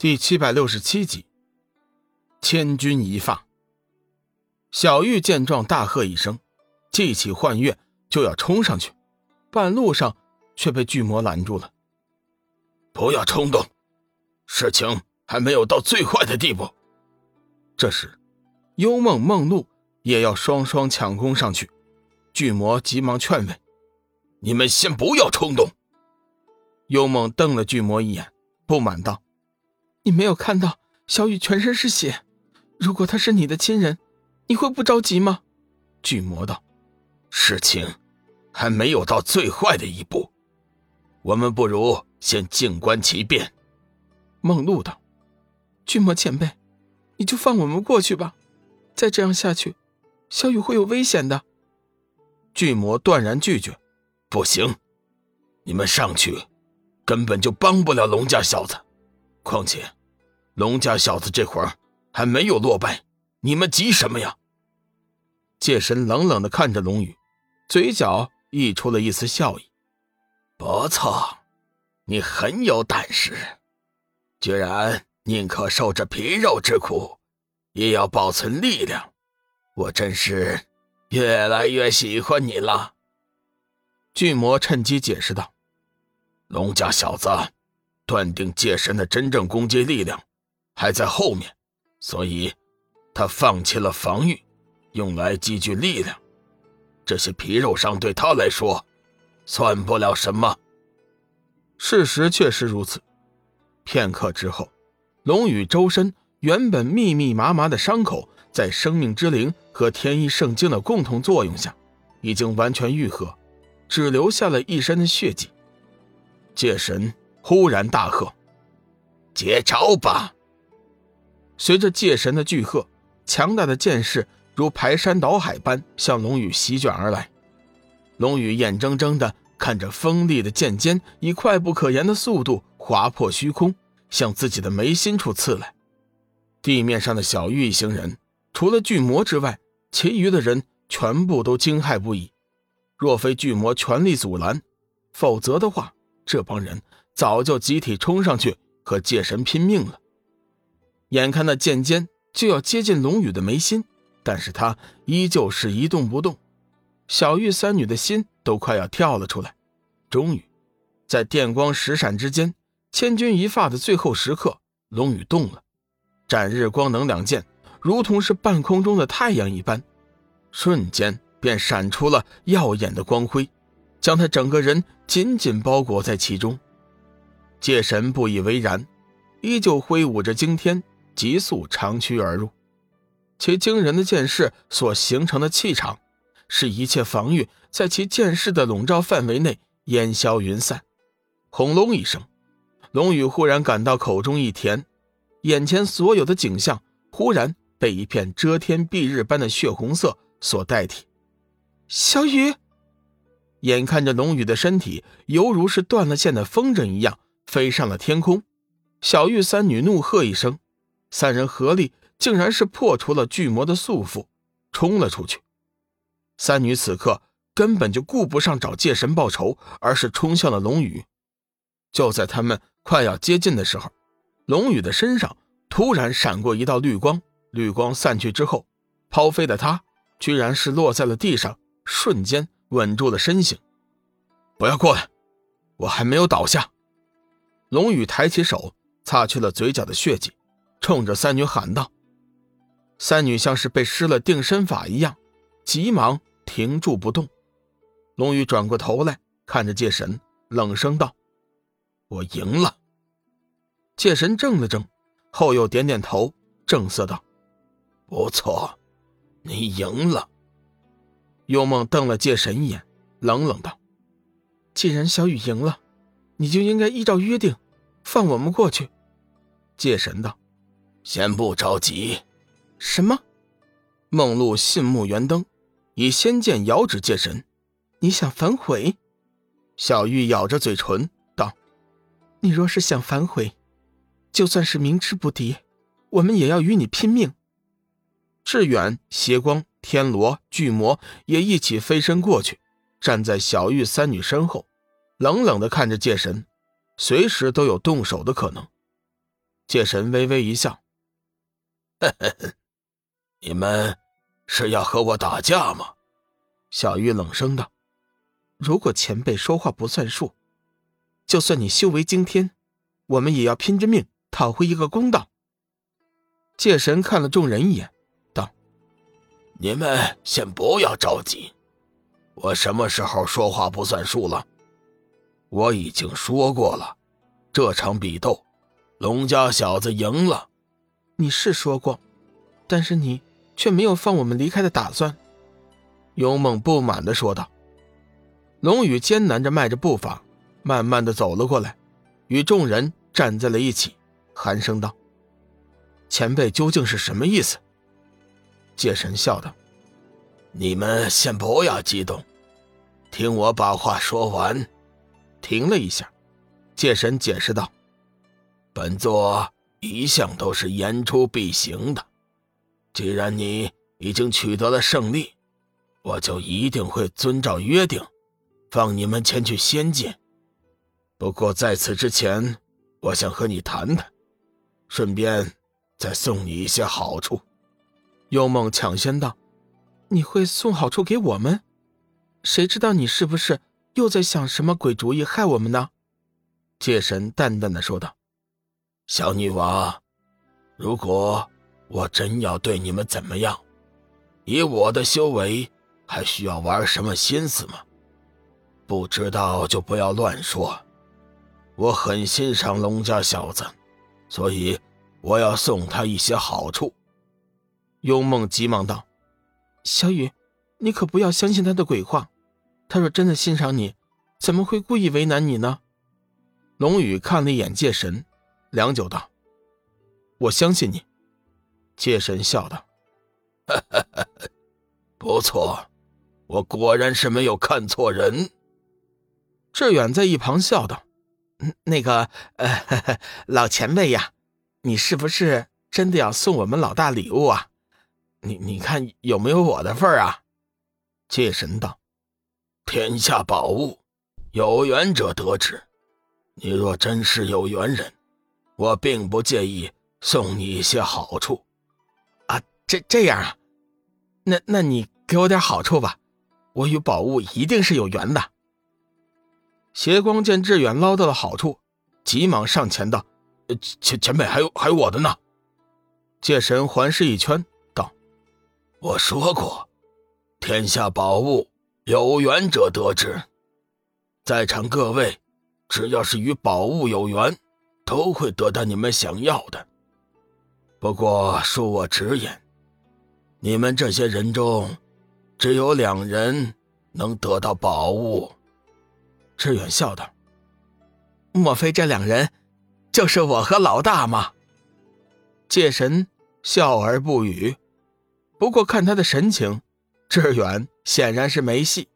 第七百六十七集，千钧一发。小玉见状，大喝一声，记起幻月，就要冲上去，半路上却被巨魔拦住了。不要冲动，事情还没有到最坏的地步。这时，幽梦、梦露也要双双抢攻上去，巨魔急忙劝慰：“你们先不要冲动。”幽梦瞪了巨魔一眼，不满道。你没有看到小雨全身是血，如果他是你的亲人，你会不着急吗？巨魔道：“事情还没有到最坏的一步，我们不如先静观其变。”梦露道：“巨魔前辈，你就放我们过去吧，再这样下去，小雨会有危险的。”巨魔断然拒绝：“不行，你们上去根本就帮不了龙家小子，况且……”龙家小子这会儿还没有落败，你们急什么呀？界神冷冷的看着龙宇，嘴角溢出了一丝笑意。不错，你很有胆识，居然宁可受这皮肉之苦，也要保存力量。我真是越来越喜欢你了。巨魔趁机解释道：“龙家小子断定界神的真正攻击力量。”还在后面，所以，他放弃了防御，用来积聚力量。这些皮肉伤对他来说，算不了什么。事实确实如此。片刻之后，龙宇周身原本密密麻麻的伤口，在生命之灵和天一圣经的共同作用下，已经完全愈合，只留下了一身的血迹。界神忽然大喝：“接招吧！”随着界神的巨喝，强大的剑势如排山倒海般向龙宇席卷而来。龙宇眼睁睁地看着锋利的剑尖以快不可言的速度划破虚空，向自己的眉心处刺来。地面上的小玉一行人，除了巨魔之外，其余的人全部都惊骇不已。若非巨魔全力阻拦，否则的话，这帮人早就集体冲上去和界神拼命了。眼看那剑尖就要接近龙宇的眉心，但是他依旧是一动不动。小玉三女的心都快要跳了出来。终于，在电光石闪之间，千钧一发的最后时刻，龙宇动了。斩日光能两剑如同是半空中的太阳一般，瞬间便闪出了耀眼的光辉，将他整个人紧紧包裹在其中。界神不以为然，依旧挥舞着惊天。急速长驱而入，其惊人的剑势所形成的气场，使一切防御在其剑势的笼罩范围内烟消云散。轰隆一声，龙宇忽然感到口中一甜，眼前所有的景象忽然被一片遮天蔽日般的血红色所代替。小雨，眼看着龙宇的身体犹如是断了线的风筝一样飞上了天空，小玉三女怒喝一声。三人合力，竟然是破除了巨魔的束缚，冲了出去。三女此刻根本就顾不上找界神报仇，而是冲向了龙宇。就在他们快要接近的时候，龙宇的身上突然闪过一道绿光，绿光散去之后，抛飞的他居然是落在了地上，瞬间稳住了身形。不要过来，我还没有倒下。龙宇抬起手，擦去了嘴角的血迹。冲着三女喊道：“三女像是被施了定身法一样，急忙停住不动。”龙宇转过头来看着界神，冷声道：“我赢了。”界神怔了怔，后又点点头，正色道：“不错，你赢了。”幽梦瞪了界神一眼，冷冷道：“既然小雨赢了，你就应该依照约定，放我们过去。”界神道。先不着急。什么？梦露信目圆瞪，以仙剑遥指界神：“你想反悔？”小玉咬着嘴唇道：“你若是想反悔，就算是明知不敌，我们也要与你拼命。”志远、邪光、天罗、巨魔也一起飞身过去，站在小玉三女身后，冷冷的看着界神，随时都有动手的可能。界神微微一笑：“，呵呵呵你们是要和我打架吗？”小玉冷声道：“如果前辈说话不算数，就算你修为惊天，我们也要拼着命讨回一个公道。”戒神看了众人一眼，道：“你们先不要着急，我什么时候说话不算数了？我已经说过了，这场比斗，龙家小子赢了。你是说过，但是你却没有放我们离开的打算。”勇猛不满的说道。龙宇艰难着迈着步伐，慢慢的走了过来，与众人站在了一起，寒声道。前辈究竟是什么意思？界神笑道：“你们先不要激动，听我把话说完。”停了一下，界神解释道：“本座一向都是言出必行的，既然你已经取得了胜利，我就一定会遵照约定，放你们前去仙界。不过在此之前，我想和你谈谈，顺便……”再送你一些好处，幽梦抢先道：“你会送好处给我们？谁知道你是不是又在想什么鬼主意害我们呢？”戒神淡淡的说道：“小女王，如果我真要对你们怎么样，以我的修为，还需要玩什么心思吗？不知道就不要乱说。我很欣赏龙家小子，所以。”我要送他一些好处。幽梦急忙道：“小雨，你可不要相信他的鬼话。他若真的欣赏你，怎么会故意为难你呢？”龙宇看了一眼戒神，良久道：“我相信你。”戒神笑道：“不错，我果然是没有看错人。”志远在一旁笑道：“那个，呃，老前辈呀。”你是不是真的要送我们老大礼物啊？你你看有没有我的份啊？戒神道：“天下宝物，有缘者得之。你若真是有缘人，我并不介意送你一些好处。啊，这这样啊？那那你给我点好处吧，我与宝物一定是有缘的。”邪光见志远捞到了好处，急忙上前道。前前辈还有还有我的呢，戒神环视一圈，道：“我说过，天下宝物有缘者得之，在场各位，只要是与宝物有缘，都会得到你们想要的。不过恕我直言，你们这些人中，只有两人能得到宝物。”志远笑道：“莫非这两人？”就是我和老大吗？戒神笑而不语。不过看他的神情，志远显然是没戏。